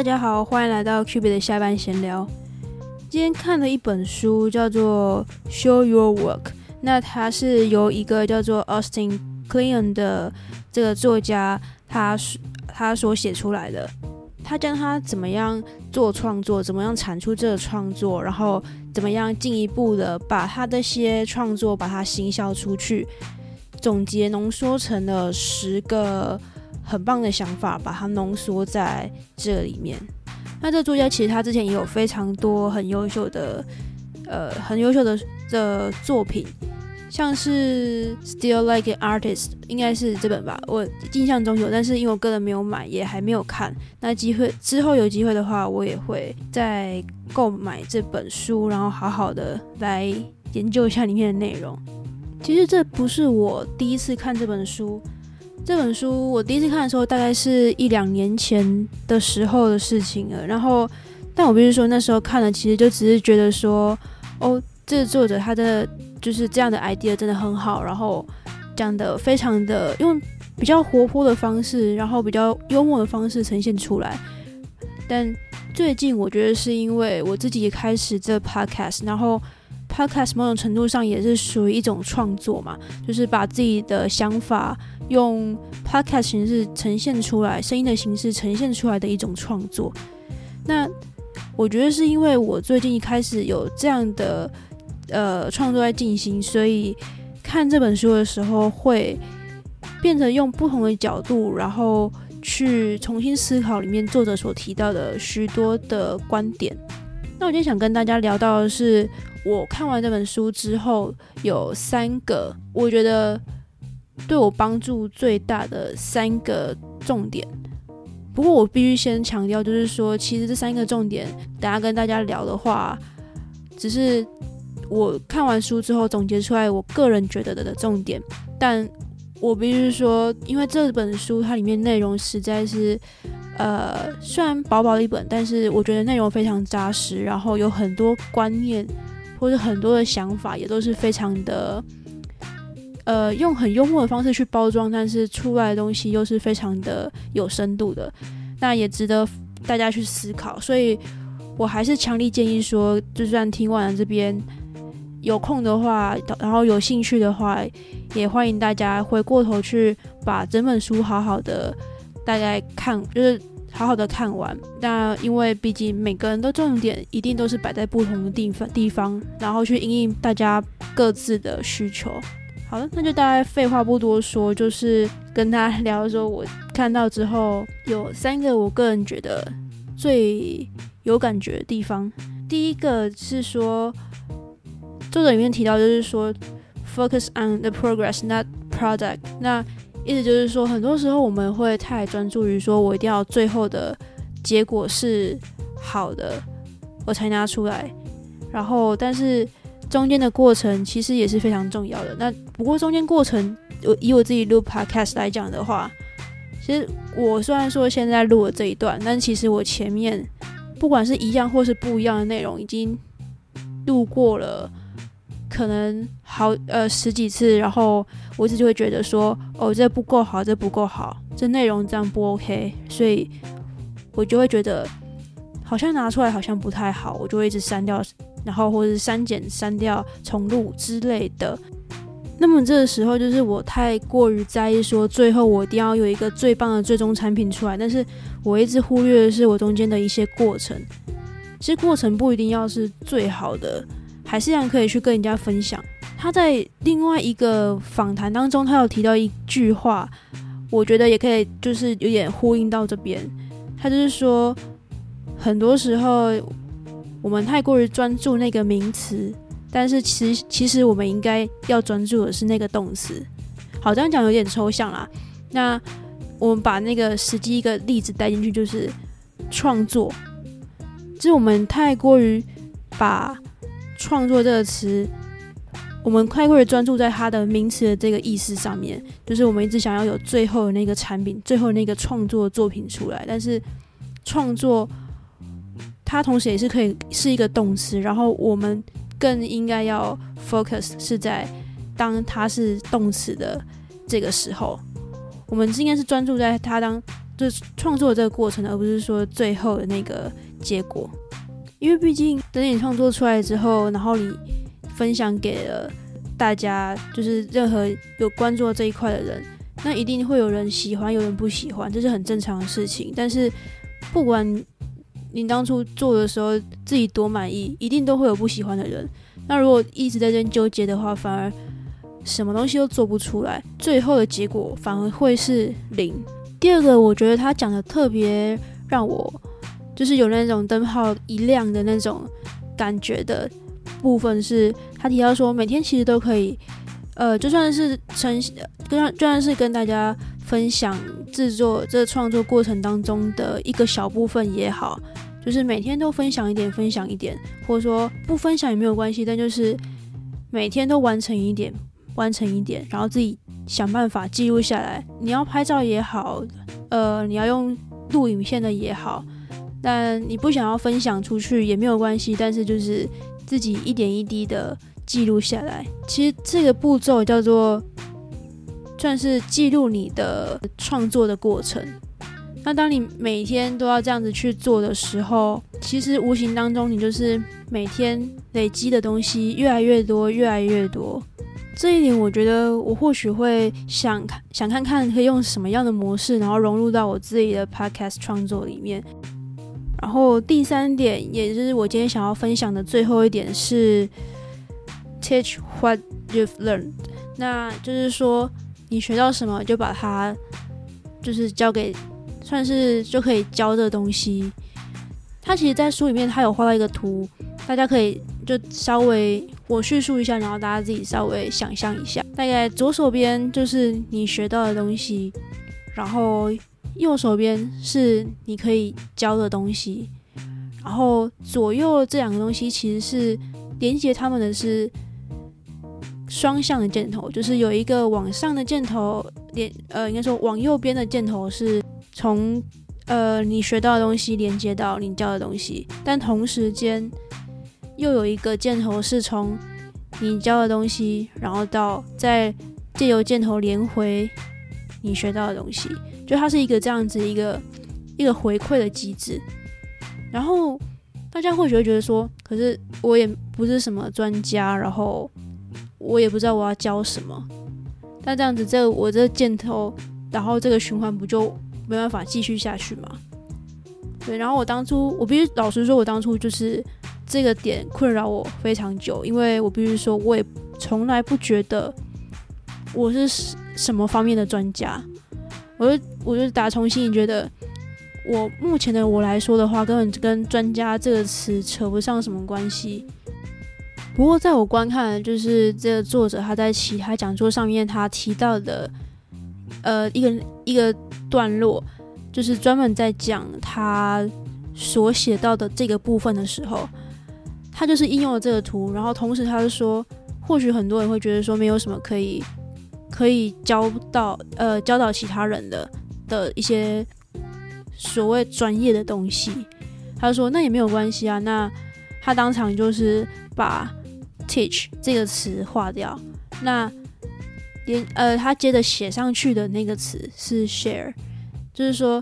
大家好，欢迎来到 Q B 的下班闲聊。今天看了一本书，叫做《Show Your Work》，那它是由一个叫做 Austin Kleon 的这个作家，他他所写出来的。他将他怎么样做创作，怎么样产出这个创作，然后怎么样进一步的把他的些创作把它行销出去，总结浓缩成了十个。很棒的想法，把它浓缩在这里面。那这作家其实他之前也有非常多很优秀的，呃，很优秀的的作品，像是《Still Like an Artist》，应该是这本吧？我印象中有，但是因为我个人没有买，也还没有看。那机会之后有机会的话，我也会再购买这本书，然后好好的来研究一下里面的内容。其实这不是我第一次看这本书。这本书我第一次看的时候，大概是一两年前的时候的事情了。然后，但我必须说，那时候看了，其实就只是觉得说，哦，这作者他的就是这样的 idea 真的很好，然后讲的非常的用比较活泼的方式，然后比较幽默的方式呈现出来。但最近我觉得是因为我自己也开始这 podcast，然后。Podcast 某种程度上也是属于一种创作嘛，就是把自己的想法用 Podcast 形式呈现出来，声音的形式呈现出来的一种创作。那我觉得是因为我最近一开始有这样的呃创作在进行，所以看这本书的时候会变成用不同的角度，然后去重新思考里面作者所提到的许多的观点。那我今天想跟大家聊到的是。我看完这本书之后，有三个我觉得对我帮助最大的三个重点。不过我必须先强调，就是说，其实这三个重点，等下跟大家聊的话，只是我看完书之后总结出来，我个人觉得的重点。但我必须说，因为这本书它里面内容实在是，呃，虽然薄薄的一本，但是我觉得内容非常扎实，然后有很多观念。或者很多的想法也都是非常的，呃，用很幽默的方式去包装，但是出来的东西又是非常的有深度的，那也值得大家去思考。所以我还是强烈建议说，就算听完了这边有空的话，然后有兴趣的话，也欢迎大家回过头去把整本书好好的大概看，就是。好好的看完，那因为毕竟每个人的重点一定都是摆在不同的地方地方，然后去应应大家各自的需求。好了，那就大概废话不多说，就是跟他聊的时候，我看到之后有三个我个人觉得最有感觉的地方。第一个是说，作者里面提到就是说，focus on the progress, not product。那意思就是说，很多时候我们会太专注于说，我一定要最后的结果是好的，我才拿出来。然后，但是中间的过程其实也是非常重要的。那不过中间过程，我以我自己录 podcast 来讲的话，其实我虽然说现在录了这一段，但其实我前面不管是一样或是不一样的内容，已经录过了。可能好呃十几次，然后我一直就会觉得说，哦，这不够好，这不够好，这内容这样不 OK，所以我就会觉得好像拿出来好像不太好，我就会一直删掉，然后或者是删减、删掉、重录之类的。那么这个时候就是我太过于在意说，最后我一定要有一个最棒的最终产品出来，但是我一直忽略的是我中间的一些过程。其实过程不一定要是最好的。还是一样可以去跟人家分享。他在另外一个访谈当中，他有提到一句话，我觉得也可以，就是有点呼应到这边。他就是说，很多时候我们太过于专注那个名词，但是其实其实我们应该要专注的是那个动词。好，这样讲有点抽象啦。那我们把那个实际一个例子带进去，就是创作，就是我们太过于把。创作这个词，我们太过于专注在它的名词的这个意思上面，就是我们一直想要有最后的那个产品，最后那个创作作品出来。但是创作它同时也是可以是一个动词，然后我们更应该要 focus 是在当它是动词的这个时候，我们应该是专注在它当就是创作这个过程，而不是说最后的那个结果。因为毕竟等你创作出来之后，然后你分享给了大家，就是任何有关注这一块的人，那一定会有人喜欢，有人不喜欢，这是很正常的事情。但是不管你当初做的时候自己多满意，一定都会有不喜欢的人。那如果一直在这纠结的话，反而什么东西都做不出来，最后的结果反而会是零。第二个，我觉得他讲的特别让我。就是有那种灯泡一亮的那种感觉的部分，是他提到说，每天其实都可以，呃，就算是呈，跟就算是跟大家分享制作这创作过程当中的一个小部分也好，就是每天都分享一点，分享一点，或者说不分享也没有关系，但就是每天都完成一点，完成一点，然后自己想办法记录下来。你要拍照也好，呃，你要用录影片的也好。但你不想要分享出去也没有关系，但是就是自己一点一滴的记录下来。其实这个步骤叫做算是记录你的创作的过程。那当你每天都要这样子去做的时候，其实无形当中你就是每天累积的东西越来越多，越来越多。这一点我觉得我或许会想看想看看可以用什么样的模式，然后融入到我自己的 podcast 创作里面。然后第三点，也就是我今天想要分享的最后一点是，teach what you've learned。那就是说，你学到什么就把它，就是交给，算是就可以教这东西。他其实，在书里面他有画到一个图，大家可以就稍微我叙述一下，然后大家自己稍微想象一下。大概左手边就是你学到的东西，然后。右手边是你可以教的东西，然后左右这两个东西其实是连接他们的是双向的箭头，就是有一个往上的箭头连呃，应该说往右边的箭头是从呃你学到的东西连接到你教的东西，但同时间又有一个箭头是从你教的东西，然后到再借由箭头连回你学到的东西。就它是一个这样子一个一个回馈的机制，然后大家或许会觉得说，可是我也不是什么专家，然后我也不知道我要教什么，那这样子这我这箭头，然后这个循环不就没办法继续下去吗？对，然后我当初我必须老实说，我当初就是这个点困扰我非常久，因为我必须说，我也从来不觉得我是什么方面的专家。我就我就打从心里觉得，我目前的我来说的话，根本跟专家这个词扯不上什么关系。不过在我观看，就是这个作者他在其他讲座上面他提到的，呃，一个一个段落，就是专门在讲他所写到的这个部分的时候，他就是应用了这个图，然后同时他就说，或许很多人会觉得说，没有什么可以。可以教到呃教导其他人的的一些所谓专业的东西，他说那也没有关系啊。那他当场就是把 teach 这个词划掉，那连呃他接着写上去的那个词是 share，就是说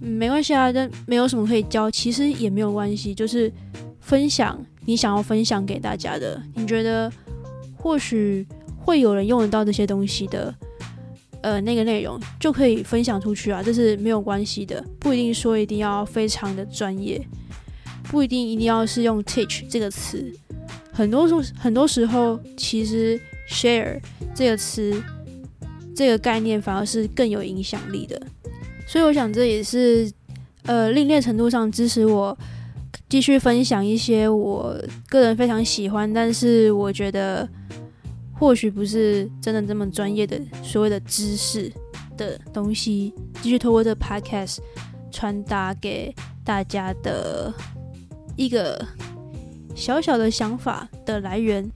没关系啊，但没有什么可以教，其实也没有关系，就是分享你想要分享给大家的，你觉得或许。会有人用得到这些东西的，呃，那个内容就可以分享出去啊，这是没有关系的，不一定说一定要非常的专业，不一定一定要是用 teach 这个词，很多时很多时候其实 share 这个词这个概念反而是更有影响力的，所以我想这也是呃，另类程度上支持我继续分享一些我个人非常喜欢，但是我觉得。或许不是真的这么专业的所谓的知识的东西，继续透过这 podcast 传达给大家的一个 小小的想法的来源。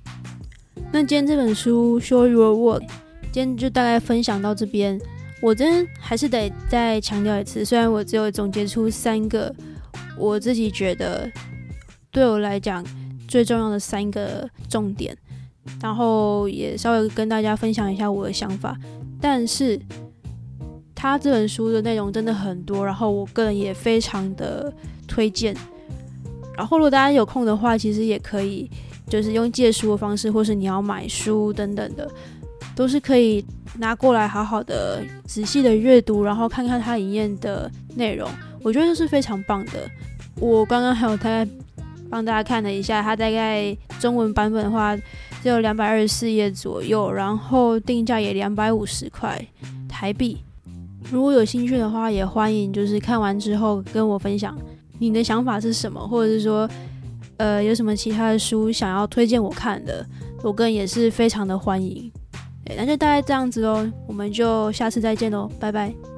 那今天这本书 Show Your Work，今天就大概分享到这边。我真还是得再强调一次，虽然我只有总结出三个我自己觉得对我来讲最重要的三个重点。然后也稍微跟大家分享一下我的想法，但是他这本书的内容真的很多，然后我个人也非常的推荐。然后如果大家有空的话，其实也可以就是用借书的方式，或是你要买书等等的，都是可以拿过来好好的仔细的阅读，然后看看它里面的内容，我觉得是非常棒的。我刚刚还有大概帮大家看了一下，它大概中文版本的话只有两百二十四页左右，然后定价也两百五十块台币。如果有兴趣的话，也欢迎就是看完之后跟我分享你的想法是什么，或者是说，呃，有什么其他的书想要推荐我看的，我个人也是非常的欢迎。对，那就大概这样子喽，我们就下次再见喽，拜拜。